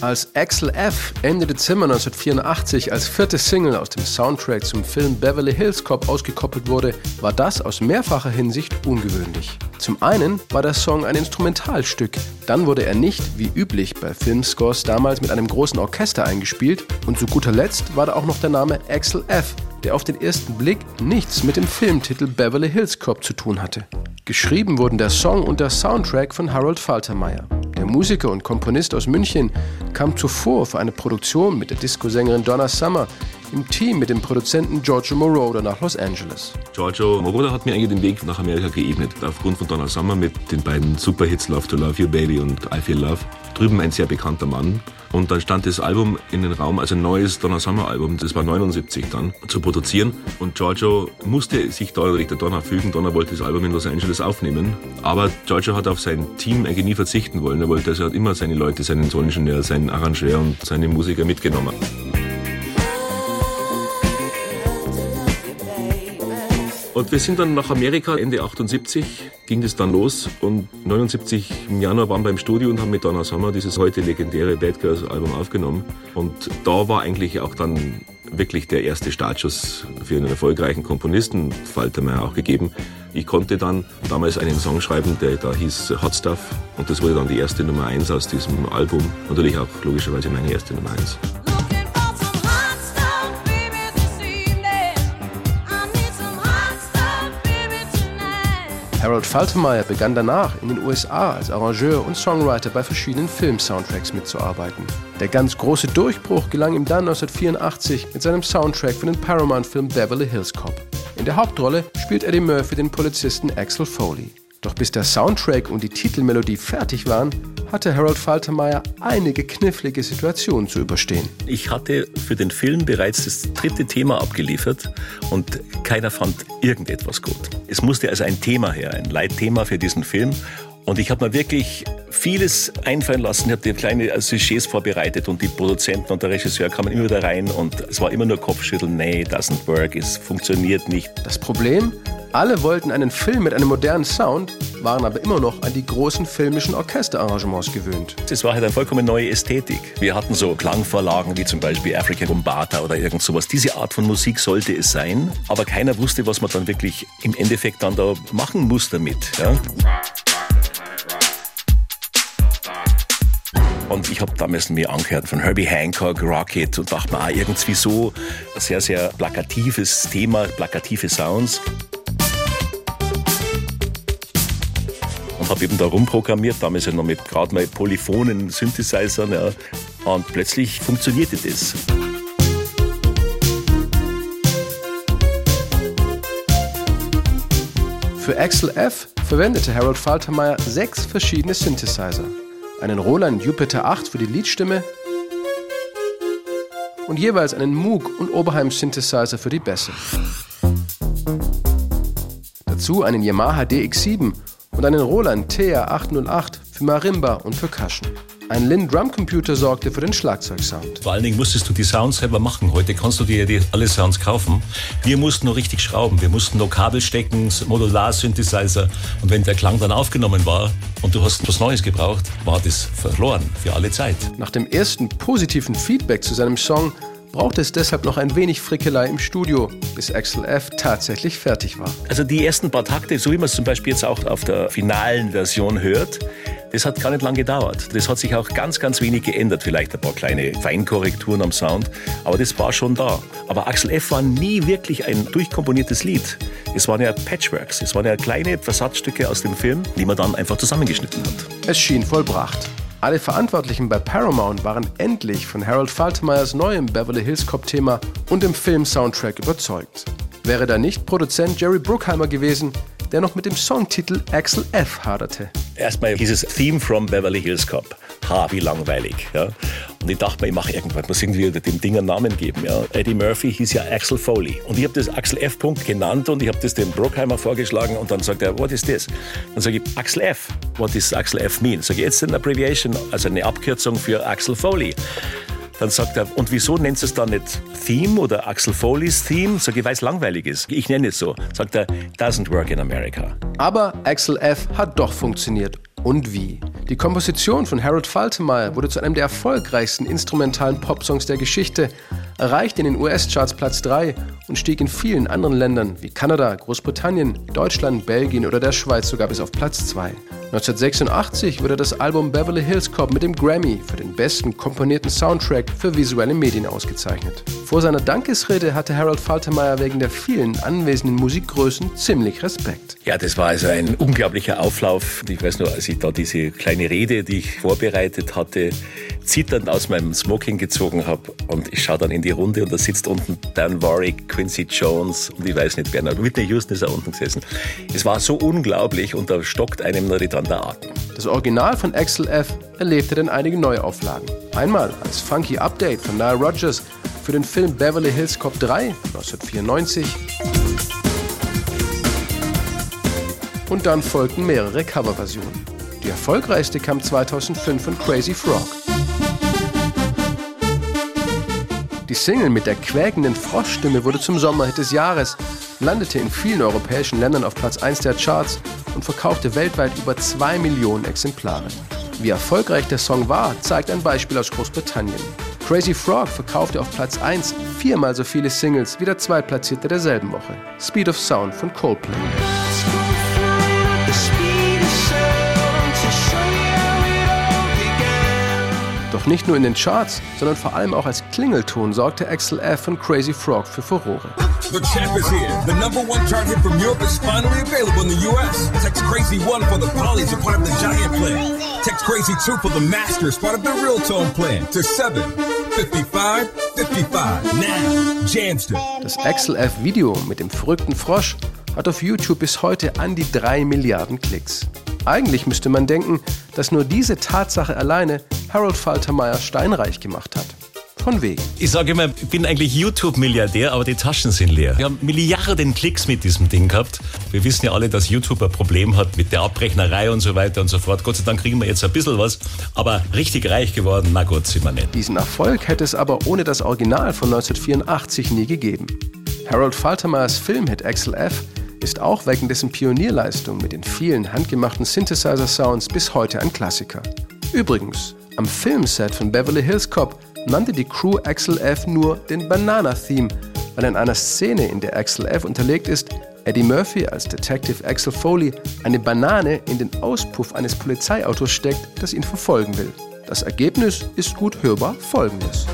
Als Axel F. Ende Dezember 1984 als vierte Single aus dem Soundtrack zum Film Beverly Hills Cop ausgekoppelt wurde, war das aus mehrfacher Hinsicht ungewöhnlich. Zum einen war der Song ein Instrumentalstück, dann wurde er nicht, wie üblich bei Filmscores damals, mit einem großen Orchester eingespielt und zu guter Letzt war da auch noch der Name Axel F., der auf den ersten Blick nichts mit dem Filmtitel Beverly Hills Cop zu tun hatte. Geschrieben wurden der Song und der Soundtrack von Harold Faltermeyer. Der Musiker und Komponist aus München kam zuvor für eine Produktion mit der Disco-Sängerin Donna Summer im Team mit dem Produzenten Giorgio Moroder nach Los Angeles. Giorgio Moroder hat mir eigentlich den Weg nach Amerika geebnet, aufgrund von Donna Summer mit den beiden Superhits Love to Love You Baby und I Feel Love. Drüben ein sehr bekannter Mann. Und dann stand das Album in den Raum, also ein neues Donna Summer Album, das war 79 dann, zu produzieren. Und Giorgio musste sich da der Donna fügen. Donna wollte das Album in Los Angeles aufnehmen. Aber Giorgio hat auf sein Team eigentlich nie verzichten wollen. Er wollte, also hat immer seine Leute, seinen Toningenieur, seinen Arrangeur und seine Musiker mitgenommen. Und wir sind dann nach Amerika, Ende 78 ging es dann los und 79 im Januar waren wir im Studio und haben mit Donna Summer dieses heute legendäre Bad Girls Album aufgenommen. Und da war eigentlich auch dann wirklich der erste Startschuss für einen erfolgreichen Komponisten, Faltermeier auch gegeben. Ich konnte dann damals einen Song schreiben, der da hieß Hot Stuff und das wurde dann die erste Nummer eins aus diesem Album. Natürlich auch logischerweise meine erste Nummer eins. Harold Faltermeyer begann danach in den USA als Arrangeur und Songwriter bei verschiedenen Film-Soundtracks mitzuarbeiten. Der ganz große Durchbruch gelang ihm dann 1984 mit seinem Soundtrack für den Paramount-Film Beverly Hills Cop. In der Hauptrolle spielt Eddie Murphy den Polizisten Axel Foley. Doch bis der Soundtrack und die Titelmelodie fertig waren, hatte Harold Faltermeyer einige knifflige Situationen zu überstehen. Ich hatte für den Film bereits das dritte Thema abgeliefert und keiner fand irgendetwas gut. Es musste also ein Thema her, ein Leitthema für diesen Film. Und ich habe mir wirklich vieles einfallen lassen. Ich habe dir kleine Sujets vorbereitet und die Produzenten und der Regisseur kamen immer wieder rein und es war immer nur Kopfschütteln. Nee, doesn't work, es funktioniert nicht. Das Problem? Alle wollten einen Film mit einem modernen Sound, waren aber immer noch an die großen filmischen Orchesterarrangements gewöhnt. Es war halt eine vollkommen neue Ästhetik. Wir hatten so Klangvorlagen wie zum Beispiel African Bombata oder irgend sowas. Diese Art von Musik sollte es sein, aber keiner wusste, was man dann wirklich im Endeffekt dann da machen muss damit. Ja? Und ich habe damals mir angehört von Herbie Hancock, Rocket und dachte mir, ah, irgendwie so ein sehr, sehr plakatives Thema, plakative Sounds. Und habe eben da rumprogrammiert, damals ja noch mit gerade mal polyphonen Synthesizern. Ja. Und plötzlich funktionierte das. Für Axel F verwendete Harold Faltermeyer sechs verschiedene Synthesizer einen Roland Jupiter 8 für die Leadstimme und jeweils einen Moog und Oberheim Synthesizer für die Bässe. Dazu einen Yamaha DX7 und einen Roland TR808 für Marimba und Percussion. Ein Lin Drum Computer sorgte für den Schlagzeugsound. Vor allen Dingen musstest du die Sounds selber machen. Heute kannst du dir alle Sounds kaufen. Wir mussten nur richtig schrauben. Wir mussten nur Kabel stecken, Modular-Synthesizer. Und wenn der Klang dann aufgenommen war und du hast was Neues gebraucht, war das verloren für alle Zeit. Nach dem ersten positiven Feedback zu seinem Song brauchte es deshalb noch ein wenig Frickelei im Studio, bis Axel F. tatsächlich fertig war. Also die ersten paar Takte, so wie man es zum Beispiel jetzt auch auf der finalen Version hört, das hat gar nicht lange gedauert. Das hat sich auch ganz, ganz wenig geändert. Vielleicht ein paar kleine Feinkorrekturen am Sound, aber das war schon da. Aber Axel F. war nie wirklich ein durchkomponiertes Lied. Es waren ja Patchworks, es waren ja kleine Versatzstücke aus dem Film, die man dann einfach zusammengeschnitten hat. Es schien vollbracht. Alle Verantwortlichen bei Paramount waren endlich von Harold Faltermeyers neuem Beverly Hills Cop-Thema und dem Film-Soundtrack überzeugt. Wäre da nicht Produzent Jerry Bruckheimer gewesen, der noch mit dem Songtitel Axel F. haderte. Erstmal hieß es Theme from Beverly Hills Cop. Ha, wie langweilig. Ja. Und ich dachte mir, ich mache irgendwas, muss irgendwie dem Ding einen Namen geben. Ja. Eddie Murphy hieß ja Axel Foley. Und ich habe das Axel F. Punkt genannt und ich habe das dem Brockheimer vorgeschlagen und dann sagt er, what is this? Dann sage ich, Axel F. What does Axel F mean? Sage ich, jetzt eine Abbreviation, also eine Abkürzung für Axel Foley. Dann sagt er, und wieso nennt es dann nicht Theme oder Axel Foley's Theme? Sag ich, weil es langweilig ist. Ich nenne es so. Sagt er, doesn't work in America. Aber Axel F. hat doch funktioniert. Und wie? Die Komposition von Harold Faltermeyer wurde zu einem der erfolgreichsten instrumentalen Popsongs der Geschichte, erreichte in den US-Charts Platz 3 und stieg in vielen anderen Ländern wie Kanada, Großbritannien, Deutschland, Belgien oder der Schweiz sogar bis auf Platz 2. 1986 wurde das Album Beverly Hills Cop mit dem Grammy für den besten komponierten Soundtrack für visuelle Medien ausgezeichnet. Vor seiner Dankesrede hatte Harold Faltermeyer wegen der vielen anwesenden Musikgrößen ziemlich Respekt. Ja, das war also ein unglaublicher Auflauf. Ich weiß nur, als ich da diese kleine Rede, die ich vorbereitet hatte, zitternd aus meinem Smoking gezogen habe und ich schaue dann in die Runde und da sitzt unten Dan Warwick, Quincy Jones und ich weiß nicht wer, Whitney Houston ist da unten gesessen. Es war so unglaublich und da stockt einem nur dann der Atem. Das Original von Axel F. erlebte dann einige Neuauflagen. Einmal als funky Update von Nile Rodgers für den Film Beverly Hills Cop 3 1994. Und dann folgten mehrere Coverversionen. Die erfolgreichste kam 2005 von Crazy Frog. Die Single mit der quäkenden Froschstimme wurde zum Sommerhit des Jahres, landete in vielen europäischen Ländern auf Platz 1 der Charts und verkaufte weltweit über 2 Millionen Exemplare. Wie erfolgreich der Song war, zeigt ein Beispiel aus Großbritannien. Crazy Frog verkaufte auf Platz 1 viermal so viele Singles wie der Zweitplatzierte derselben Woche, Speed of Sound von Coldplay. Doch nicht nur in den Charts, sondern vor allem auch als Klingelton sorgte Axel F. von Crazy Frog für Furore. The champ is here. The number one chart hit from Europe is finally available in the US. Text Crazy 1 for the Polys, a part of the Giant plan. Text Crazy 2 for the Masters, part of the Real Tone plan. To 7 55 55. Now, Jamster. Das Axel F. Video mit dem verrückten Frosch hat auf YouTube bis heute an die 3 Milliarden Klicks. Eigentlich müsste man denken, dass nur diese Tatsache alleine Harold Faltermeyer steinreich gemacht hat. Von wegen. Ich sage immer, ich bin eigentlich YouTube-Milliardär, aber die Taschen sind leer. Wir haben Milliarden Klicks mit diesem Ding gehabt. Wir wissen ja alle, dass YouTube ein Problem hat mit der Abrechnerei und so weiter und so fort. Gott sei Dank kriegen wir jetzt ein bisschen was, aber richtig reich geworden, na Gott, sind wir nicht. Diesen Erfolg hätte es aber ohne das Original von 1984 nie gegeben. Harold Faltermeyers Filmhit Axel F ist auch wegen dessen Pionierleistung mit den vielen handgemachten Synthesizer-Sounds bis heute ein Klassiker. Übrigens, am Filmset von Beverly Hills Cop nannte die Crew Axel F nur den Banana-Theme, weil in einer Szene, in der Axel F unterlegt ist, Eddie Murphy als Detective Axel Foley eine Banane in den Auspuff eines Polizeiautos steckt, das ihn verfolgen will. Das Ergebnis ist gut hörbar folgendes.